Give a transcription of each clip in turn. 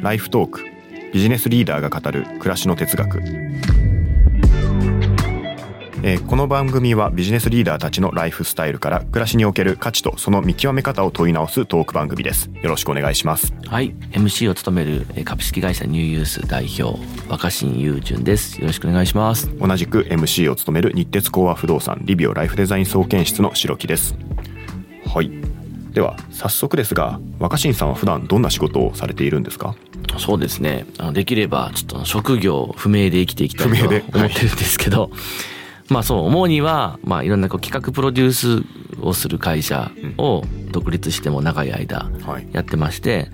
ライフトークビジネスリーダーが語る暮らしの哲学。えーこの番組はビジネスリーダーたちのライフスタイルから暮らしにおける価値とその見極め方を問い直すトーク番組です。よろしくお願いします。はい、MC を務めるえー株式会社ニューユース代表若新雄純です。よろしくお願いします。同じく MC を務める日鉄工和不動産リビオライフデザイン総研室の白木です。はいでは早速ですが若新さんは普段どんな仕事をされているんですか？そうですね。あのできればちょっと職業不明で生きていきたいと思ってるんですけど、まあそう主にはまあいろんなこう企画プロデュースをする会社を独立しても長い間はい。やってまして、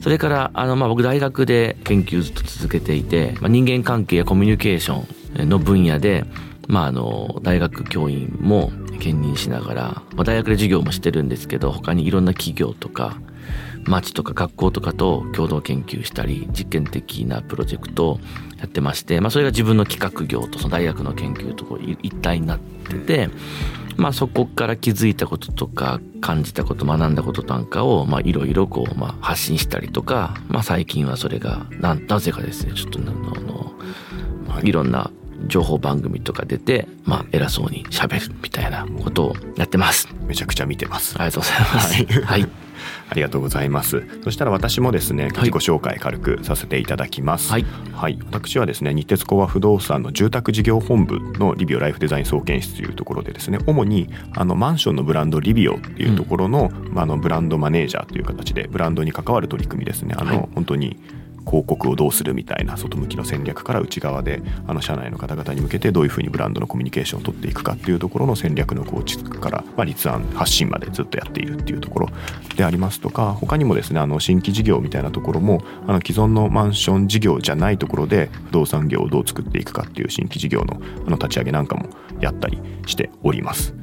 それからあのまあ僕大学で研究ずっと続けていて、まあ、人間関係やコミュニケーションの分野で、まああの大学教員も兼任しながら、まあ、大学で授業もしてるんですけど、他にいろんな企業とか町とか学校とかと共同研究したり実験的なプロジェクトをやってまして、まあ、それが自分の企画業とその大学の研究とこうい一体になってて、まあ、そこから気づいたこととか感じたこと学んだことなんかをまあいろいろこうまあ発信したりとか、まあ、最近はそれがななぜかですねちょっとあのいろんな情報番組とか出て、まあ、偉そうに喋るみたいなことをやってます。めちゃくちゃ見てますありがとうございます。はい。ありがとうございます。そしたら私もですね、自己紹介軽くさせていただきます。はい。はい、私はですね、日鉄工和不動産の住宅事業本部のリビオライフデザイン総研室というところでですね、主にあのマンションのブランドリビオっていうところの、まあ、あのブランドマネージャーという形でブランドに関わる取り組みですね。あの、はい本当に広告をどうするみたいな外向きの戦略から内側であの社内の方々に向けてどういうふうにブランドのコミュニケーションを取っていくかっていうところの戦略の構築から、まあ、立案発信までずっとやっているっていうところでありますとか他にもですねあの新規事業みたいなところもあの既存のマンション事業じゃないところで不動産業をどう作っていくかっていう新規事業のあの立ち上げなんかもやったりしております。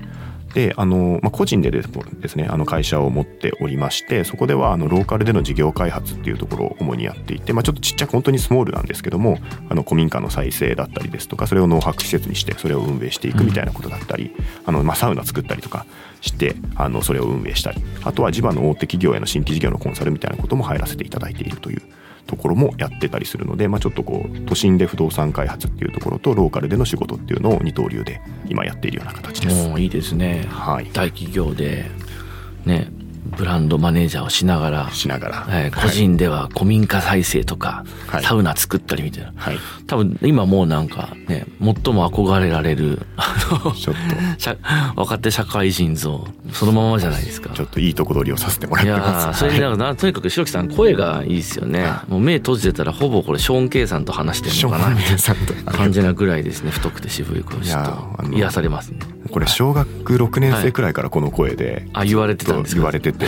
であの、まあ、個人でですですねあの会社を持っておりましてそこではあのローカルでの事業開発っていうところを主にやっていて、まあ、ちょっとちっちゃく本当にスモールなんですけどもあの古民家の再生だったりですとかそれを農泊施設にしてそれを運営していくみたいなことだったり、あのまあ、サウナ作ったりとかしてあのそれを運営したりあとは地場の大手企業への新規事業のコンサルみたいなことも入らせていただいているというところもやってたりするので、まあ、ちょっとこう都心で不動産開発っていうところとローカルでの仕事っていうのを二刀流で今やっているような形です。もういいですね。はい大企業で、ね、ブランドマネージャーをしながら、しながら、はい個人では古民家再生とか、はいサウナ作ったりみたいな。はい、多分今もうなんかね、最も憧れられる、あの、ちょっ 社若手社会人像、そのままじゃないですかとち。ょっといいとこ取りをさせてもらっいやてます。ーそれでなんかなとにかく白木さん声がいいですよね。もう目閉じてたらほぼこれショーン・ケイさんと話してるのかなみたいさんとな感じなぐらいですね。太くて渋い声と癒されますね。これ小学6年生くらいからこの声で、あ、言われてたんですか？言われてて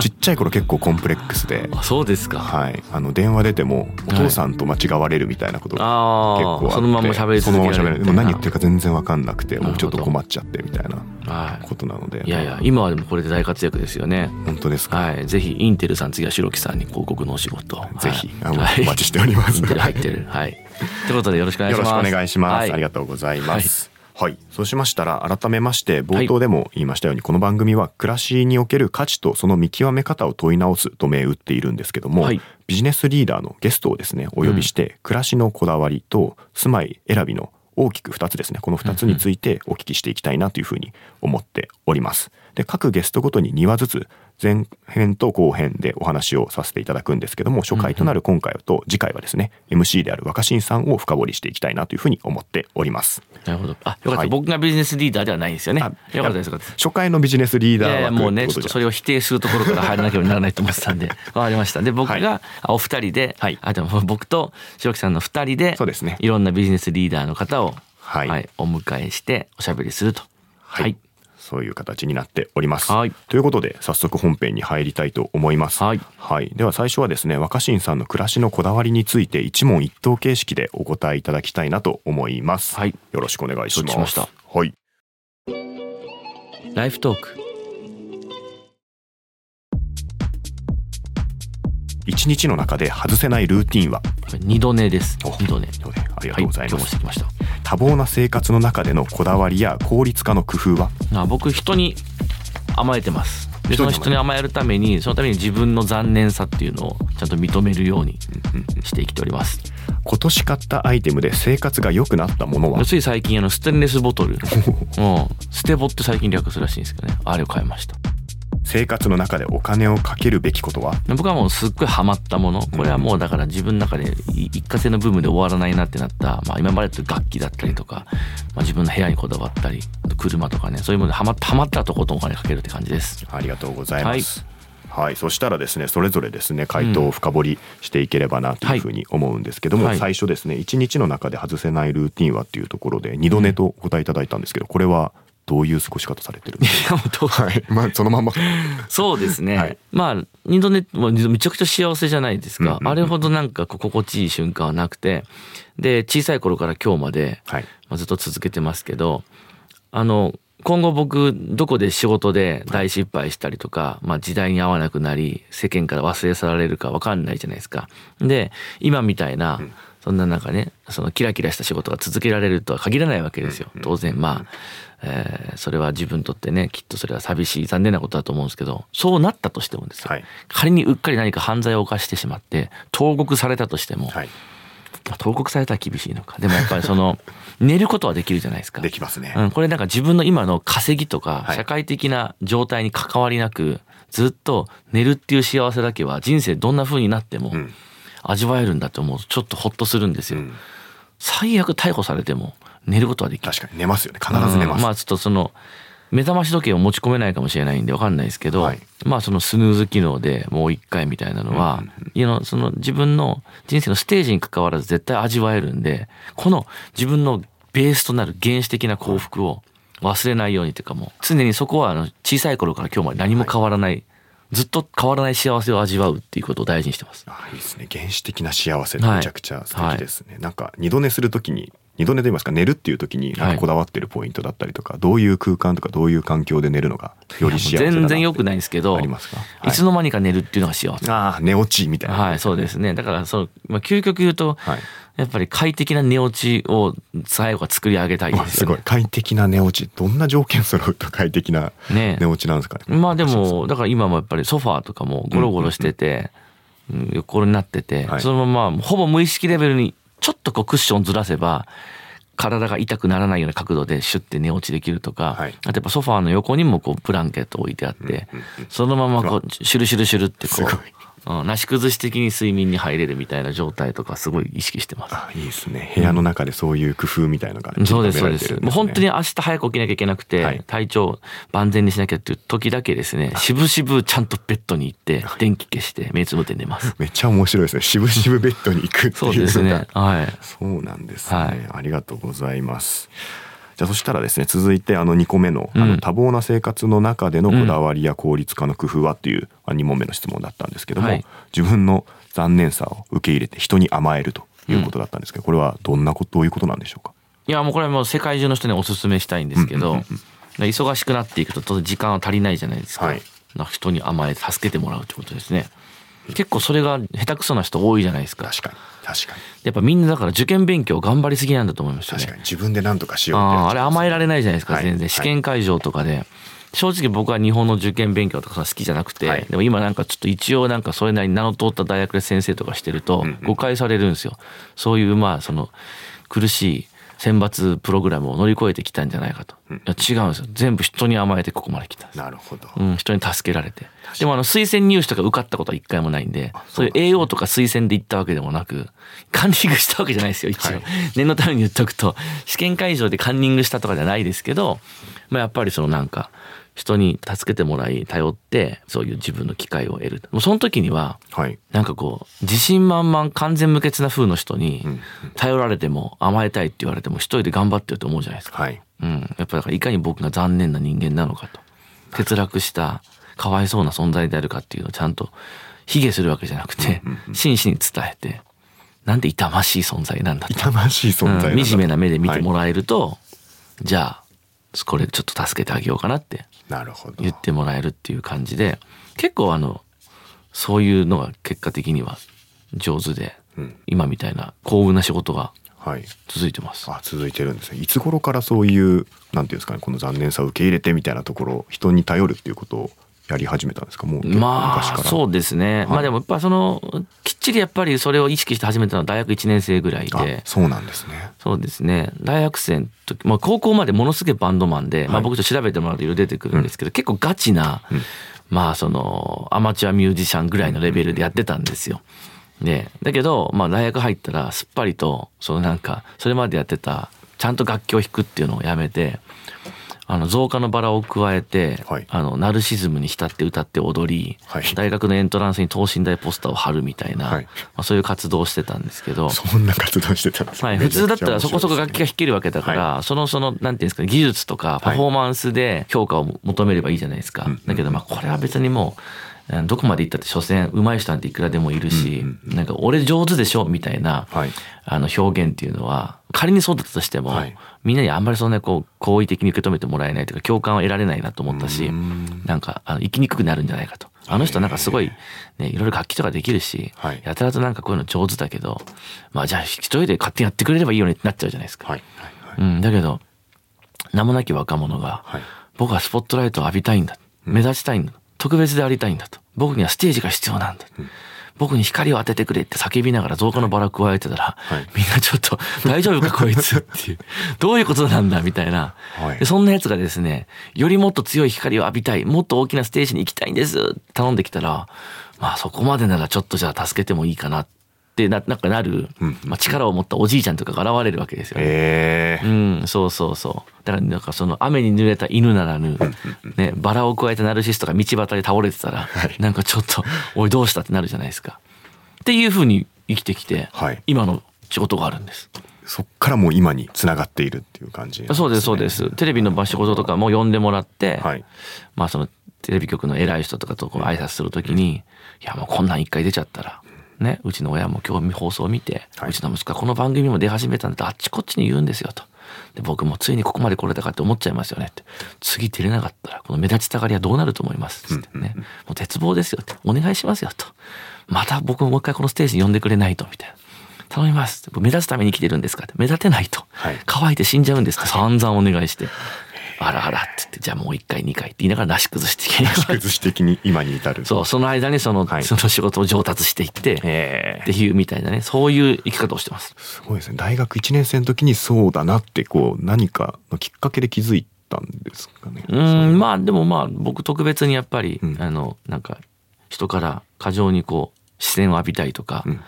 ちっちゃい頃結構コンプレックスで。あ、そうですか。はい、あの電話出てもお父さんと間違われるみたいなことがあ結構あってあ、そのまま喋りそのまま喋続けられるるでも何言ってるか全然わかんなくてもうちょっと困っちゃってみたいなはことなのでい。いやいや、今はでもこれで大活躍ですよね。本当ですか、はい。ぜひ、インテルさん、次は白木さんに広告のお仕事を。ぜひ、あはいのお待ちしておりますインテル入ってる。はい。ということでよろしくお願いします。よろしくお願いします、はいありがとうございます。はい、そうしましたら改めまして冒頭でも言いましたように、この番組は暮らしにおける価値とその見極め方を問い直すと銘打っているんですけども、はい。ビジネスリーダーのゲストをですねお呼びして、暮らしのこだわりと住まい選びの大きく2つですねこの2つについてお聞きしていきたいなというふうに思っております。で各ゲストごとに2話ずつ前編と後編でお話をさせていただくんですけども初回となる今回と次回はですね MC である若新さんを深掘りしていきたいなというふうに思っております。なるほど。あ、よかった。はい。僕がビジネスリーダーではないんですよね。あよかったです。初回のビジネスリーダーはもうねちょっとそれれを否定するところから入らなければならないと思ってたんで。わかりました。で僕はい。があお二人で、はい。あでも僕と白木さんの二人でそうですね。いろんなビジネスリーダーの方を、はい。お迎えしておしゃべりすると。はい、そういう形になっております。はいということで早速本編に入りたいと思います。はいでは最初はですね若新さんの暮らしのこだわりについて一問一答形式でお答えいただきたいなと思います。はいよろしくお願いします。しましたはい。ライフトーク一日の中で外せないルーティンは？二度寝です。お二度寝。ありがとうございます。日もしてきました？多忙な生活の中でのこだわりや効率化の工夫は？あ僕人に甘えてます。でその人に甘えるためにそのために自分の残念さっていうのをちゃんと認めるようにして生きております。今年買ったアイテムで生活が良くなったものは？つい最近あのステンレスボトル。うん。ステボって最近略するらしいんですけどね。あれを買いました生活の中でお金をかけるべきことは？僕はもうすっごいハマったもの。これはもうだから自分の中で一過性の部分で終わらないなってなった、まあ、今までと楽器だったりとか、まあ、自分の部屋にこだわったり車とかねそういうものでハマったハマったとことんお金かけるって感じです。ありがとうございます。はい、そしたらですねそれぞれですね回答を深掘りしていければなというふうに思うんですけども、はい。最初ですね一日の中で外せないルーティンはっていうところで二度寝とお答えいただいたんですけどこれはどういう過ごし方されてるんですか？いやもうどうはい、まあそのまんま。そうですね、はい。まあ二度寝まあめちゃくちゃ幸せじゃないですか、うんうんうん。あれほどなんか心地いい瞬間はなくて。で小さい頃から今日まで、はい。まあ、ずっと続けてますけどあの今後僕どこで仕事で大失敗したりとか、まあ、時代に合わなくなり世間から忘れ去られるか分かんないじゃないですか。で今みたいな、そんな中ねそのキラキラした仕事が続けられるとは限らないわけですよ。当然まあ、えーそれは自分にとってねきっとそれは寂しい残念なことだと思うんですけどそうなったとしてもですよ、はい。仮にうっかり何か犯罪を犯してしまって投獄されたとしても、はい。まあ投獄されたら厳しいのか。でもやっぱり その寝ることはできるじゃないですか。できますね、うん、これなんか自分の今の稼ぎとかはい。社会的な状態に関わりなくずっと寝るっていう幸せだけは人生どんな風になってもん味わえるんだと思うとちょっとホッとするんですよ。うん。最悪逮捕されても寝ることはできる。確かに寝ますよね。必ず寝ます、うん。まあちょっとその目覚まし時計を持ち込めないかもしれないんでわかんないですけど、はい。まあそのスヌーズ機能でもう一回みたいなのは、その自分の人生のステージに関わらず絶対味わえるんでこの自分のベースとなる原始的な幸福を忘れないようにというかもう常にそこはあの小さい頃から今日まで何も変わらない、ずっと変わらない幸せを味わうっていうことを大事にしてます。あいいですね。原始的な幸せめちゃくちゃ素敵ですね、なんか二度寝するときに二度寝と言いますか寝るっていう時になんかこだわってるポイントだったりとか、どういう空間とかどういう環境で寝るのがより幸せ全然良くないんですけどありますか、はい。いつの間にか寝るっていうのが幸せ。ああ寝落ちみたいな、はい、そうですね。だから、その、まあ、究極言うと、はいやっぱり快適な寝落ちを最後は作り上げたいわすごいですよね。快適な寝落ち。どんな条件揃うと快適なね。寝落ちなんですかね。まあでも、だから今もやっぱりソファーとかもゴロゴロしてて、うん横になってて、はい。そのままほぼ無意識レベルにちょっとこうクッションずらせば、体が痛くならないような角度でシュッて寝落ちできるとか、はい。あとやっぱソファーの横にもこうブランケット置いてあって、そのままこうシュルシュルシュルってこすごい、ううん、なし崩し的に睡眠に入れるみたいな状態とかすごい意識してます。あいいですね。部屋の中でそういう工夫みたいのがそうです、散そうです。もう本当に明日早く起きなきゃいけなくて、はい。体調万全にしなきゃっていう時だけですね、しぶしぶちゃんとベッドに行って、電気消して目つぶって寝ます。めっちゃ面白いですね。渋々ベッドに行くっていうそうですね。はい。そうなんですね、はい。ありがとうございますじゃあそしたらですね続いてあの2個目の,、あのうん多忙な生活の中でのこだわりや効率化の工夫はっていう2問目の質問だったんですけども、はい。自分の残念さを受け入れて人に甘えるということだったんですけど、これはどんなことどういうことなんでしょうか？いや、もうこれはもう世界中の人にお勧めしたいんですけど、忙しくなっていくと当然時間は足りないじゃないですか。はい。人に甘えて助けてもらうってことですね。結構それが下手くそな人多いじゃないですか。確かに。確かに。やっぱみんなだから受験勉強頑張りすぎなんだと思いましたね。確か。に。自分で何とかしようあああれ甘えられないじゃないですか、はい。全然。試験会場とかで、正直僕は日本の受験勉強とかさ好きじゃなくて、はい。でも今なんかちょっと一応なんかそれなりに名の通った大学で先生とかしてるとうんうん。誤解されるんですよ、そういうまあその苦しい選抜プログラムを乗り越えてきたんじゃないかと、うん。いや違うんですよ。全部人に甘えてここまで来たんですなるほど、うん、人に助けられて。でもあの推薦入試とか受かったことは一回もないんで、そういう栄養とか推薦で行ったわけでもなく、カンニングしたわけじゃないですよ、一応。はい。念のために言っとくと、試験会場でカンニングしたとかじゃないですけど、まあやっぱりそのなんか、人に助けてもらい、頼って、そういう自分の機会を得る。もうその時には、はい。なんかこう、自信満々、完全無欠な風の人にうん、頼られても甘えたいって言われても一人で頑張ってると思うじゃないですか。はい。うん、やっぱだからいかに僕が残念な人間なのかと。欠落したかわいそうな存在であるかっていうのをちゃんと卑下するわけじゃなくて真摯に伝えてなんで痛ましい存在なんだと、痛ましい存在うん惨めな目で見てもらえると、じゃあこれちょっと助けてあげようかなってなるほど。言ってもらえるっていう感じで結構あのそういうのが結果的には上手でうん。今みたいな幸運な仕事がはい。続いてます。あ続いてるんですね。いつ頃からそういうなんていうんですかねこの残念さを受け入れてみたいなところ人に頼るっていうことをやり始めたんですか？もうま昔から。あそうですね、はい。まあでもやっぱそのきっちりやっぱりそれを意識して始めたのは大学1年生ぐらいあでそうなんですね。そうですね。大学生の時、まあ、高校までものすげえバンドマンで、まあ、はい僕と調べてもらうといろいろ出てくるんですけど、結構ガチな、まあそのアマチュアミュージシャンぐらいのレベルでやってたんですよ。でだけど、まあ、大学入ったらすっぱりとそのなんかそれまでやってたちゃんと楽器を弾くっていうのをやめてあの増加のバラを加えて、はい。あのナルシズムに浸って歌って踊り、はい。大学のエントランスに等身大ポスターを貼るみたいな、はい。まあ、そういう活動をしてたんですけど。そんな活動してたんですはい、普通だったらそこそこ楽器が弾けるわけだから、はそのそのなんていうんですかね技術とかパフォーマンスで評価を求めればいいじゃないですか、うんだけどまあこれは別にもううんどこまで行ったって所詮上手い人なんていくらでもいるし、なんか俺上手でしょみたいな、はい。あの表現っていうのは仮にそうだったとしても、はい。みんなにあんまりそんなこう好意的に受け止めてもらえないというか共感を得られないなと思ったしうん。なんかあの生きにくくなるんじゃないかと。あの人なんかすごい、ね、いろいろ楽器とかできるし、はい。やたらとなんかこういうの上手だけどまあじゃあ一人で勝手にやってくれればいいよねってなっちゃうじゃないですか。うん、だけど名もなき若者が、はい。僕はスポットライトを浴びたいんだ。目立ちたいんだ特別でありたいんだと。僕にはステージが必要なんだ、僕に光を当ててくれって叫びながら増加のバラ加えてたら、はい。みんなちょっと 大丈夫かこいつっていう。どういうことなんだみたいな、はい。でそんなやつがですねよりもっと強い光を浴びたい。もっと大きなステージに行きたいんですって頼んできたらまあそこまでならちょっとじゃあ助けてもいいかなってななんかなる、うんまあ、力を持ったおじいちゃんとかが現れるわけですよね。ええうん、そうそうそう。だからなんかその雨に濡れた犬ならぬ、ね、バラを加えたナルシストが道端で倒れてたら、なんかちょっと、おいどうしたってなるじゃないですか。っていうふうに生きてきて、はい今の仕事があるんです。そっからもう今に繋がっているっていう感じなんね、そうですそうです。テレビの仕事とかも呼んでもらって、はいまあそのテレビ局の偉い人とかとこう挨拶するときに、いやもうこんなん一回出ちゃったら、ね、うちの親も今日放送を見て、はい。うちの息子はこの番組も出始めたんだとあっちこっちに言うんですよと。で僕もついにここまで来れたかって思っちゃいますよねって。次出れなかったらこの目立ちたがりはどうなると思います？つってね、もう絶望ですよって。お願いしますよと。また僕ももう一回このステージに呼んでくれないと。みたいな。頼みます。目立つために生きてるんですかって。目立てないと、はい。乾いて死んじゃうんですか？散々お願いしてあらあらって言ってじゃあもう一回二回って言いながらなし崩して崩し的に今に至る。そうその間にその,、はい。その仕事を上達していって、えっていうみたいなねそういう生き方をしてます。すごいですね。大学1年生の時にそうだなってこう何かのきっかけで気づいたんですかね？うんまあでもまあ僕特別にやっぱり、うん。あのなんか人から過剰にこう視線を浴びたいとか、うん。ま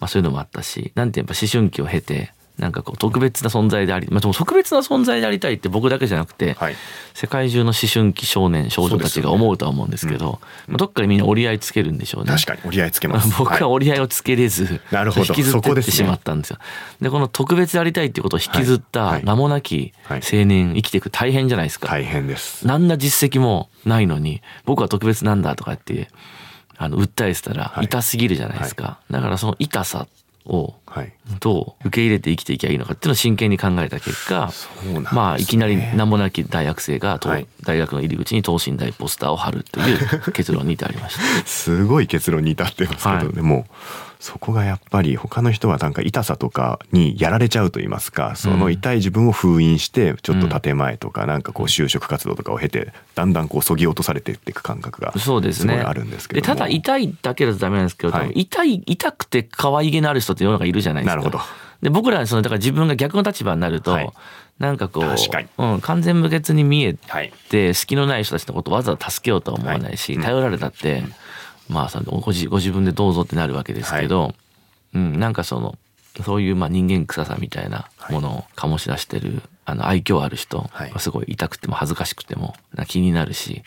あ、そういうのもあったしなんてやっぱ思春期を経てなんかこう特別な存在であり、まあ、でも特別な存在でありたいって僕だけじゃなくて、はい。世界中の思春期少年少女たちが思うとは思うんですけどまあ、どっかでみんな折り合いつけるんでしょうね。確かに折り合いつけます。僕ははい。折り合いをつけれず、なるほど。引きずってってしまったんですよ。でこの特別でありたいっていうことを引きずったはい。はい。名もなきはい。青年生きていく大変じゃないですか。大変です。何ら実績もないのに僕は特別なんだとかってあの訴えてたらはい。痛すぎるじゃないですか、だからその痛さをはい。どう受け入れて生きていけばいいのかっていうのを真剣に考えた結果ね。まあいきなり名もなき大学生が、とはい。大学の入り口に等身大ポスターを貼るという結論に至りました。すごい結論に至ってますけど、はい。でもそこがやっぱり他の人はなんか痛さとかにやられちゃうと言いますかその痛い自分を封印してちょっと建前とかなんかこう就職活動とかを経てだんだんこうそぎ落とされていく感覚がすごいあるんですけども。ただ痛いだけだとダメなんですけど、はい。痛い痛くて可愛げのある人って世の中いるじゃないですか。なるほど。で僕らはそのだから自分が逆の立場になると、はい。なんかこううん、完全無欠に見えはい。て隙のない人たちのことをわざわざ助けようとは思わないし、頼られたって、まあそのご自ご自分でどうぞってなるわけですけど、うん、なんかそのそういうまあ人間臭さみたいなものを醸し出してる、あの愛嬌ある人はい。はすごい痛くても恥ずかしくてもな気になるし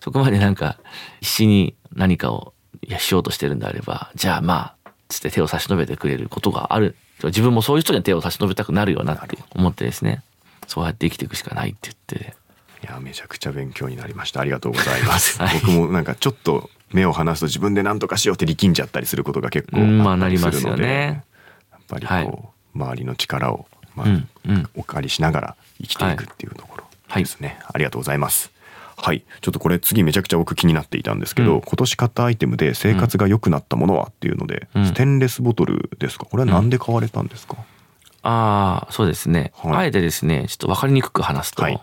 そこまでなんか必死に何かをいやしようとしてるんであればじゃあまあつって手を差し伸べてくれることがある。自分もそういう人には手を差し伸べたくなるよなって思ってですね。そうやって生きていくしかないって言って。いやめちゃくちゃ勉強になりました。ありがとうございます、はい。僕もなんかちょっと目を離すと自分で何とかしようって力んじゃったりすることが結構ああったりするので、ね。やっぱりこう、はい。周りの力を、まあうんうん。お借りしながら生きていくっていうところですね、ありがとうございます。はい。ちょっとこれ次めちゃくちゃ僕気になっていたんですけど、うん。今年買ったアイテムで生活が良くなったものはっていうので、うん。ステンレスボトルですか？これは何で買われたんですか、ああそうですね、はい。あえてですねちょっと分かりにくく話すと、はい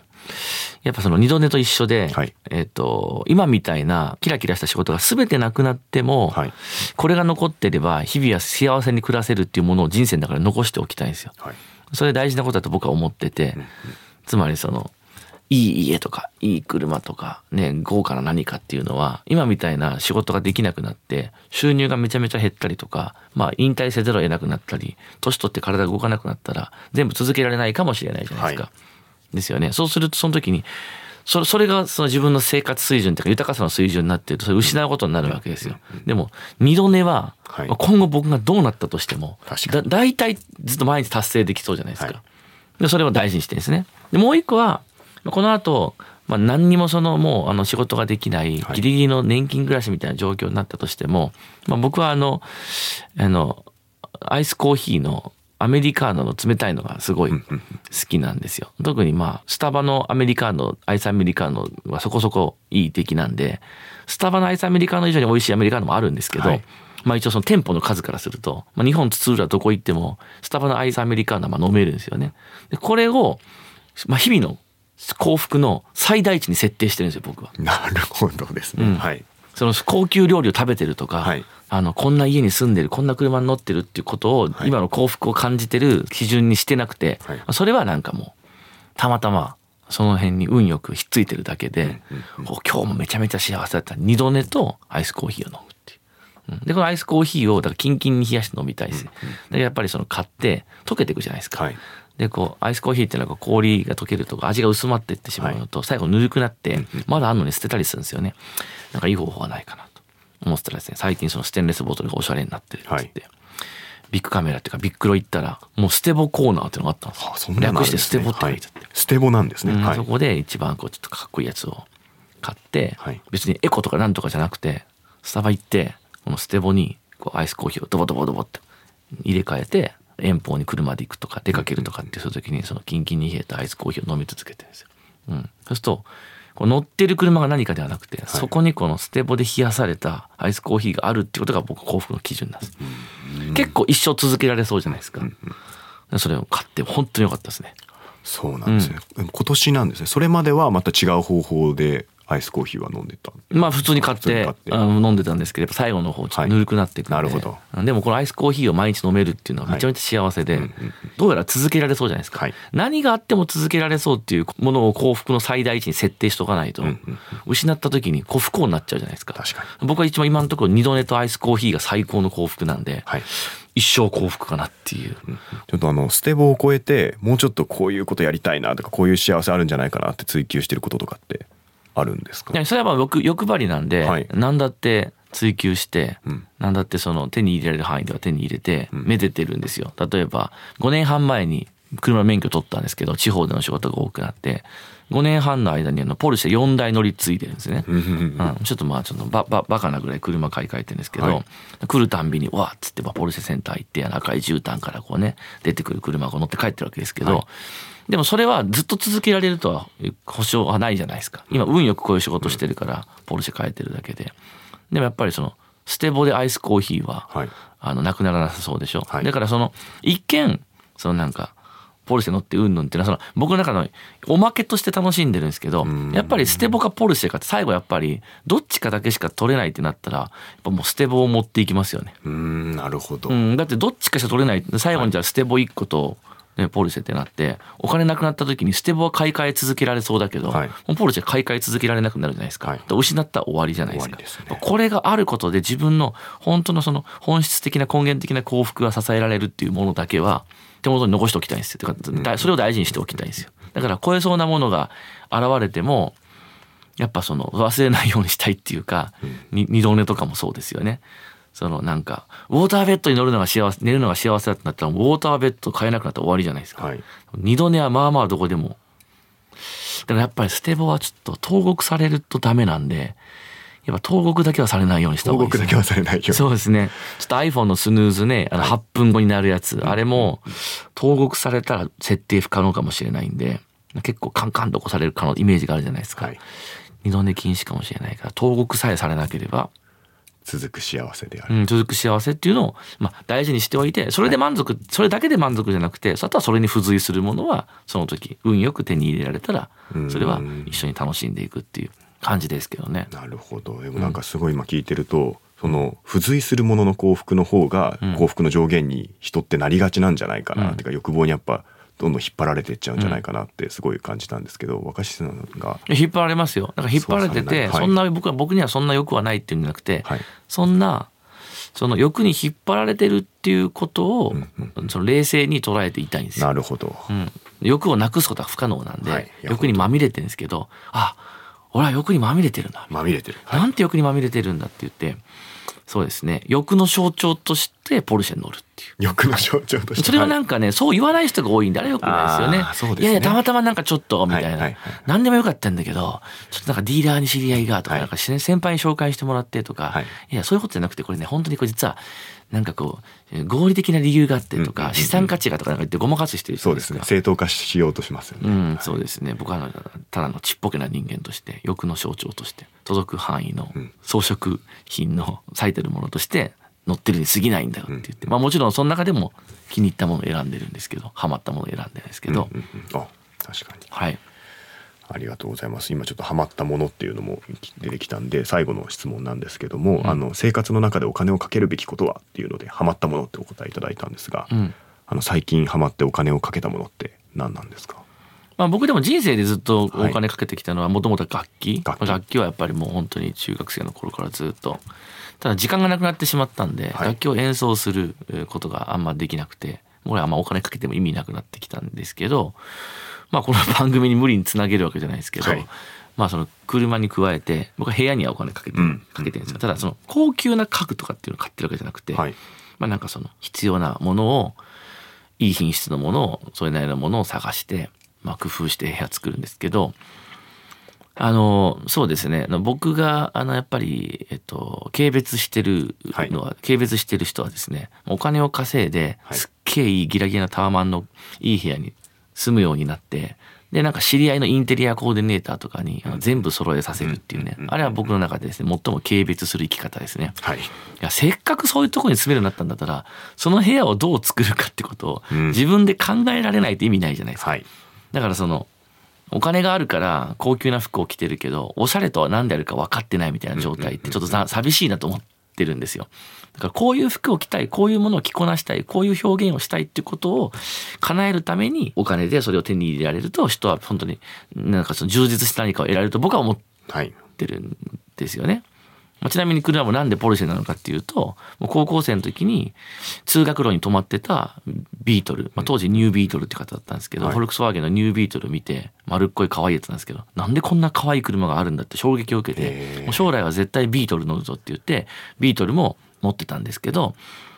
やっぱその二度寝と一緒で、はい。えっ、と、今みたいなキラキラした仕事が全てなくなっても、はい。これが残ってれば日々は幸せに暮らせるっていうものを人生の中で残しておきたいんですよ。はい。それ大事なことだと僕は思ってて、つまりその、いい家とか、いい車とか、ね、豪華な何かっていうのは、今みたいな仕事ができなくなって、収入がめちゃめちゃ減ったりとか、まあ、引退せざるを得なくなったり、年取って体が動かなくなったら、全部続けられないかもしれないじゃないですか。はですよね。そうすると、その時に、それそれがその自分の生活水準というか豊かさの水準になっているとそれを失うことになるわけですよ。でも二度寝は今後僕がどうなったとしてもだ大体ずっと毎日達成できそうじゃないですか。はいでそれを大事にしてるんですね。でもう一個はまあこの後、まあ、何にもそのもうあの仕事ができないギリギリの年金暮らしみたいな状況になったとしても、まあ、僕はあのあのアイスコーヒーのアメリカーノの冷たいのがすごい好きなんですよ。特にまあスタバのアメリカーノアイスアメリカーノはそこそこいい出来なんでスタバのアイスアメリカーノ以上に美味しいアメリカーノもあるんですけど、はいまあ一応その店舗の数からすると、まあ、日本津々浦どこ行ってもスタバのアイスアメリカーノはまあ飲めるんですよね。でこれを、まあ、日々の幸福の最大値に設定してるんですよ僕は。なるほどですね、うんはいその高級料理を食べてるとか、はいあのこんな家に住んでるこんな車に乗ってるっていうことを、はい。今の幸福を感じてる基準にしてなくて、はい。それはなんかもうたまたまその辺に運よくひっついてるだけで、こう今日もめちゃめちゃ幸せだった。二度寝とアイスコーヒーを飲むっていう。うん。でこのアイスコーヒーをだからキンキンに冷やして飲みたいです、でやっぱりその買って溶けていくじゃないですか、はい。でこうアイスコーヒーっていうのはこう氷が溶けると味が薄まっていってしまうのと、最後ぬるくなってまだあんのに捨てたりするんですよね。なんかいい方法がないかな。と思ってたらですね最近そのステンレスボトルがおしゃれになってるって言って、ビッグカメラっていうかビッグロ行ったらもうステボコーナーっていうのがあったんですよ。あそん略してステボって書いてあって、はい、ステボなんですね、そこで一番こうちょっとかっこいいやつを買って、はい。別にエコとかなんとかじゃなくてスタバ行ってこのステボにこうアイスコーヒーをドボドボドボって入れ替えて遠方に車で行くとか出かけるとかってする時にそのキンキンに冷えたアイスコーヒーを飲み続けてるんですよ。うん、そうするとこう乗ってる車が何かではなくて、そこにこのステボで冷やされたアイスコーヒーがあるっていうことが僕幸福の基準なんです。結構一生続けられそうじゃないですか。それを買って本当に良かったですね。そうなんですね、でも今年なんですねそれまではまた違う方法でアイスコーヒーは飲んでたまあ普通に買ってあの飲んでたんですけど最後の方ちょっとぬるくなっていくんで、はいなるほど。うんでもこのアイスコーヒーを毎日飲めるっていうのはめちゃめちゃ幸せで、どうやら続けられそうじゃないですか、はい。何があっても続けられそうっていうものを幸福の最大値に設定しとかないと、失った時にこう不幸になっちゃうじゃないです。か確か僕は一番今のところ二度寝とアイスコーヒーが最高の幸福なんで、はい。一生幸福かなっていう、ちょっとあのステボを超えてもうちょっとこういうことやりたいなとかこういう幸せあるんじゃないかなって追求してることとかってあるんですか？それはまあ僕欲張りなんで、はい。何だって追求して、うん。何だってその手に入れられる範囲では手に入れて、めでてるんですよ。例えば5年半前に車の免許取ったんですけど地方での仕事が多くなって5年半の間にあのポルシェ4台乗り継いでるんですね、うん。ちょっとまあちょっとバババカなぐらい車買い替えてるんですけど、はい。来るたんびにわーっつってまあポルシェセンター行って赤い絨毯からこうね出てくる車が乗って帰ってるわけですけど、はい。でもそれはずっと続けられるとは保証はないじゃないですか。今運よくこういう仕事してるからポルシェ変えてるだけで。でもやっぱりそのステボでアイスコーヒーは、はい。あのなくならなさそうでしょ、はい。だからその一見そのなんかポルシェ乗ってうんぬんっていうのはその僕の中のおまけとして楽しんでるんですけどん。やっぱりステボかポルシェかって最後やっぱりどっちかだけしか取れないってなったらやっぱもうステボを持っていきますよね。うーんなるほど、うん、だってどっちかしか取れない。最後にじゃあステボ1個と、ね、ポルシェってなってお金なくなった時にステボは買い替え続けられそうだけど、はい。ポルシェ買い替え続けられなくなるじゃないですか、はい。失ったら終わりじゃないですか。ね。これがあることで自分の本当のその本質的な根源的な幸福が支えられるっていうものだけは手元に残しておきたいんですよ。てかだそれを大事にしておきたいんですよ。だから超えそうなものが現れてもやっぱその忘れないようにしたいっていうか、に二度寝とかもそうですよね。そのなんかウォーターベッドに乗るのが幸せ寝るのが幸せだってなったらウォーターベッド買えなくなったら終わりじゃないですか。はい二度寝はまあまあどこでも。でもやっぱりステボはちょっと投獄されるとダメなんでやっぱ投獄だけはされないようにした方がいいですね報告だけはされないようにそうですね。ちょっと iPhone のスヌーズね、あの8分後になるやつ、あれも投獄されたら設定不可能かもしれないんで、結構カンカンと起こされる可能イメージがあるじゃないですか。はい二度寝禁止かもしれないから、投獄さえされなければ続く幸せである、うん、続く幸せっていうのを、まあ、大事にしておいてそれで満足、それだけで満足じゃなくてあとはそれに付随するものはその時運よく手に入れられたらそれは一緒に楽しんでいくっていう感じですけどね。なるほど。でもなんかすごい今聞いてると、その付随するものの幸福の方が幸福の上限に人ってなりがちなんじゃないかな、うん。てか欲望にやっぱどんどん引っ張られていっちゃうんじゃないかなってすごい感じたんですけど若新さんが。引っ張られますよ。だから引っ張られてて、そうそうそんな僕は僕にはそんな欲はないっていうんじゃなくて、はい。そんなその欲に引っ張られてるっていうことを、うんその冷静に捉えていたいんですよ。なるほど、うん、欲をなくすことは不可能なんで、はい。欲にまみれてるんですけど、あ、俺は欲にまみれてるんだ。まみれてる、はいなんて欲にまみれてるんだって言って、そうですね、欲の象徴としてポルシェに乗る。欲の象徴として。それはなんかね、そう言わない人が多いんで、あれよくないですよね。ね。いやいや、たまたまなんかちょっと、みたいな。はいはいはい何でもよかったんだけど、ちょっとなんかディーラーに知り合いがとか、はい。なんかし先輩に紹介してもらってとか、はい。い、や、そういうことじゃなくて、これね、本当にこれ実は、なんかこう、えー合理的な理由があってとか、うん資産価値がとかなんか言ってごまかすしてる人そうですね。正当化しようとしますよね、うん、そうですね。僕はただのちっぽけな人間として、欲の象徴として、届く範囲のん。装飾品の最てるものとして乗ってるに過ぎないんだよって言って、まあもちろんその中でも気に入ったものを選んでるんですけど、ハマったものを選んでるんですけど、うんうんあ確かに。はい。ありがとうございます。今ちょっとハマったものっていうのも出てきたんで最後の質問なんですけども、あの生活の中でお金をかけるべきことはっていうのでハマったものってお答えいただいたんですが、うん。あの最近ハマってお金をかけたものって何なんですか？まあ僕でも人生でずっとお金かけてきたのはもともと楽器。楽器。楽器はやっぱりもう本当に中学生の頃からずっと。ただ時間がなくなってしまったんで、はい。楽器を演奏するえーことがあんまできなくて、これはあんまお金かけても意味なくなってきたんですけど、まあこの 番組に無理につなげるわけじゃないですけど、はい。まあその車に加えて、僕は部屋にはお金かけて、うん。かけてるんですよ。ただその高級な家具とかっていうのを買ってるわけじゃなくて、はい。まあなんかその必要なものをいい品質のものをそれなりのものを探して、まあ、工夫して部屋作るんですけどあのそうですね。あの僕があのやっぱり、えっと、軽蔑してるのは、軽蔑してる人はですねお金を稼いではい。すっげえいいギラギラなタワマンのいい部屋に住むようになってでなんか知り合いのインテリアコーディネーターとかにあの全部揃えさせるっていうね、あれは僕の中でですね最も軽蔑する生き方ですね。はい。いやせっかくそういうところに住めるようになったんだったらその部屋をどう作るかってことをうん。自分で考えられないと意味ないじゃないですか。はい。だからそのお金があるから高級な服を着てるけどおしゃれとは何であるか分かってないみたいな状態ってちょっとさ寂しいなと思ってるんですよ。だからこういう服を着たいこういうものを着こなしたいこういう表現をしたいっていうことを叶えるためにお金でそれを手に入れられると人は本当になんかその充実した何かを得られると僕は思ってるんですよね。まあちなみに車もなんでポルシェなのかっていうと、もう高校生の時に通学路に停まってたビートル、まあ、当時ニュービートルって方だったんですけど、はい。フォルクスワーゲンのニュービートルを見て丸っこい可愛いやつなんですけど、なんでこんな可愛い車があるんだって衝撃を受けへて、ー。もう将来は絶対ビートル乗るぞって言って、ビートルも持ってたんですけど、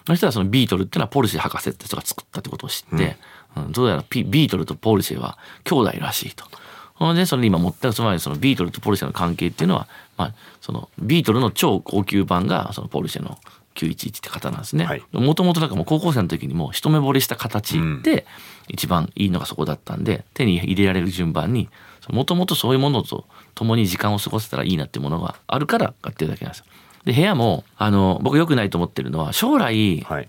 そしたらそのビートルっていうのはポルシェ博士って人が作ったってことを知って、うんどうやらピビートルとポルシェは兄弟らしいと。ほんでそれで今持ってるつまりそのビートルとポルシェの関係っていうのは、まあ、そのビートルの超高級版がそのポルシェの911って方なんですねはい。もともとだからもう高校生の時にもう一目惚れした形で一番いいのがそこだったんで、手に入れられる順番にもともとそういうものと共に時間を過ごせたらいいなっていうものがあるから買ってるだけなんですよ。で部屋もあの僕良くないと思ってるのは将来はい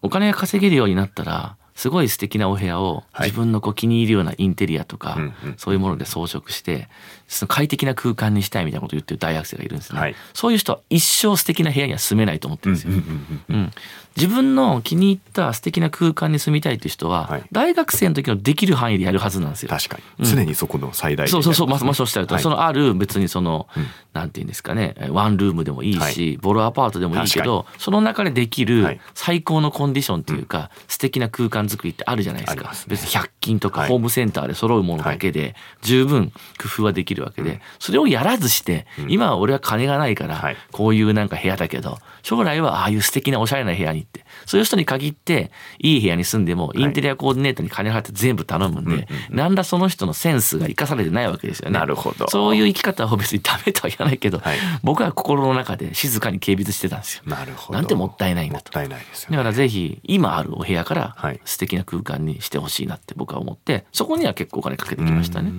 お金が稼げるようになったらすごい素敵なお部屋をはい。自分のこう気に入るようなインテリアとか、そういうもので装飾してその快適な空間にしたいみたいなことを言ってる大学生がいるんですね、はい。そういう人は一生素敵な部屋には住めないと思ってるんですよ、うんうんうん自分の気に入った素敵な空間に住みたいっていう人は、はい。大学生の時のできる範囲でやるはずなんですよ。確かに。常にそこの最大限。そうそうそう、ままあ、そうしたら、はい。そのある別にその、うん。なんていうんですかね、ワンルームでもいいし、はい。ボロアパートでもいいけど、その中でできはるい。最高のコンディションっていうか、素敵な空間作りってあるじゃないですか。ね。別に100均とかはい。ホームセンターで揃うものだけで、十分工夫はできるわけで、それをやらずして、今は俺は金がないからはい、こういうなんか部屋だけど、将来はああいう素敵なおしゃれな部屋に行って、そういう人に限って、いい部屋に住んでも、インテリアコーディネーターに金払って全部頼むんで、なんだその人のセンスが生かされてないわけですよね。なるほど。そういう生き方は別にダメとは言わないけど、はい。僕は心の中で静かに軽蔑してたんですよ。なるほど。なんてもったいないんだと。もったいないですよだねからぜひ今あるお部屋からはい。素敵な空間にしてほしいなって僕は思ってそこには結構お金かけてきましたね。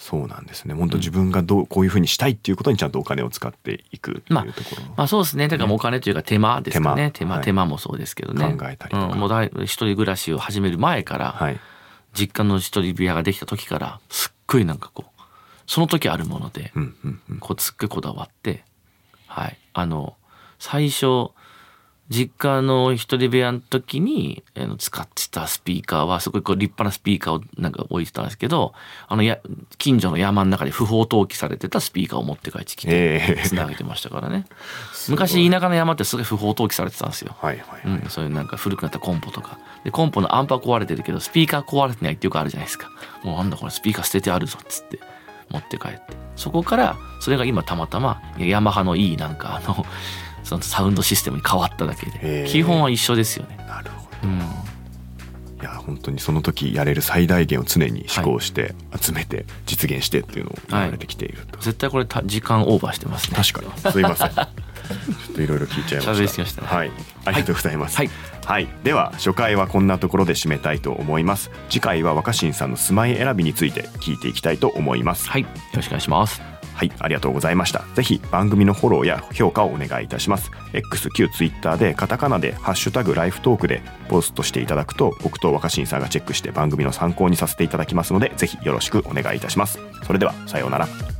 そうなんですね。本当自分がどうこういうふうにしたいっていうことにちゃんとお金を使っていくっていうところ。の、まあそうですね。だからもうお金というか手間ですかね。手間。手間もそうですけどね。考えたりとか。うん、もうだい一人暮らしを始める前から、はい。実家の一人部屋ができた時からすっごいなんかこうその時あるもので、うんうんうん。こうすっごいこだわってはい。あの最初実家の一人部屋の時に使ってたスピーカーはすごいこう立派なスピーカーをなんか置いてたんですけどあのや近所の山の中で不法投棄されてたスピーカーを持って帰ってきてええ。つなげてましたからね。昔田舎の山ってすごい不法投棄されてたんですよ。はいはいはい、うん、そういうなんか古くなったコンポとか。でコンポのアンプは壊れてるけどスピーカー壊れてないってよくあるじゃないですか。もうなんだこれスピーカー捨ててあるぞっつって持って帰って。そこからそれが今たまたまヤマハのいいなんかあのそのサウンドシステムに変わっただけへでー基本は一緒ですよね。なるほうん。どいや本当にその時やれる最大限を常に思考して集めて実現してっていうのをやられてきていると、絶対これた時間オーバーしてますね。確かに。すいません。ちょっといろいろ聞いちゃいました。したね。はい。ありがとうございます。はい。はい、では初回はこんなところで締めたいと思います。次回は若新さんの住まい選びについて聞いていきたいと思います。はい。よろしくお願いしますはい、ありがとうございました。ぜひ番組のフォローや評価をお願いいたします。X、Q、Twitter でカタカナでハッシュタグライフトークでポストしていただくと僕と若新さんがチェックして番組の参考にさせていただきますのでぜひよろしくお願いいたします。それではさようなら。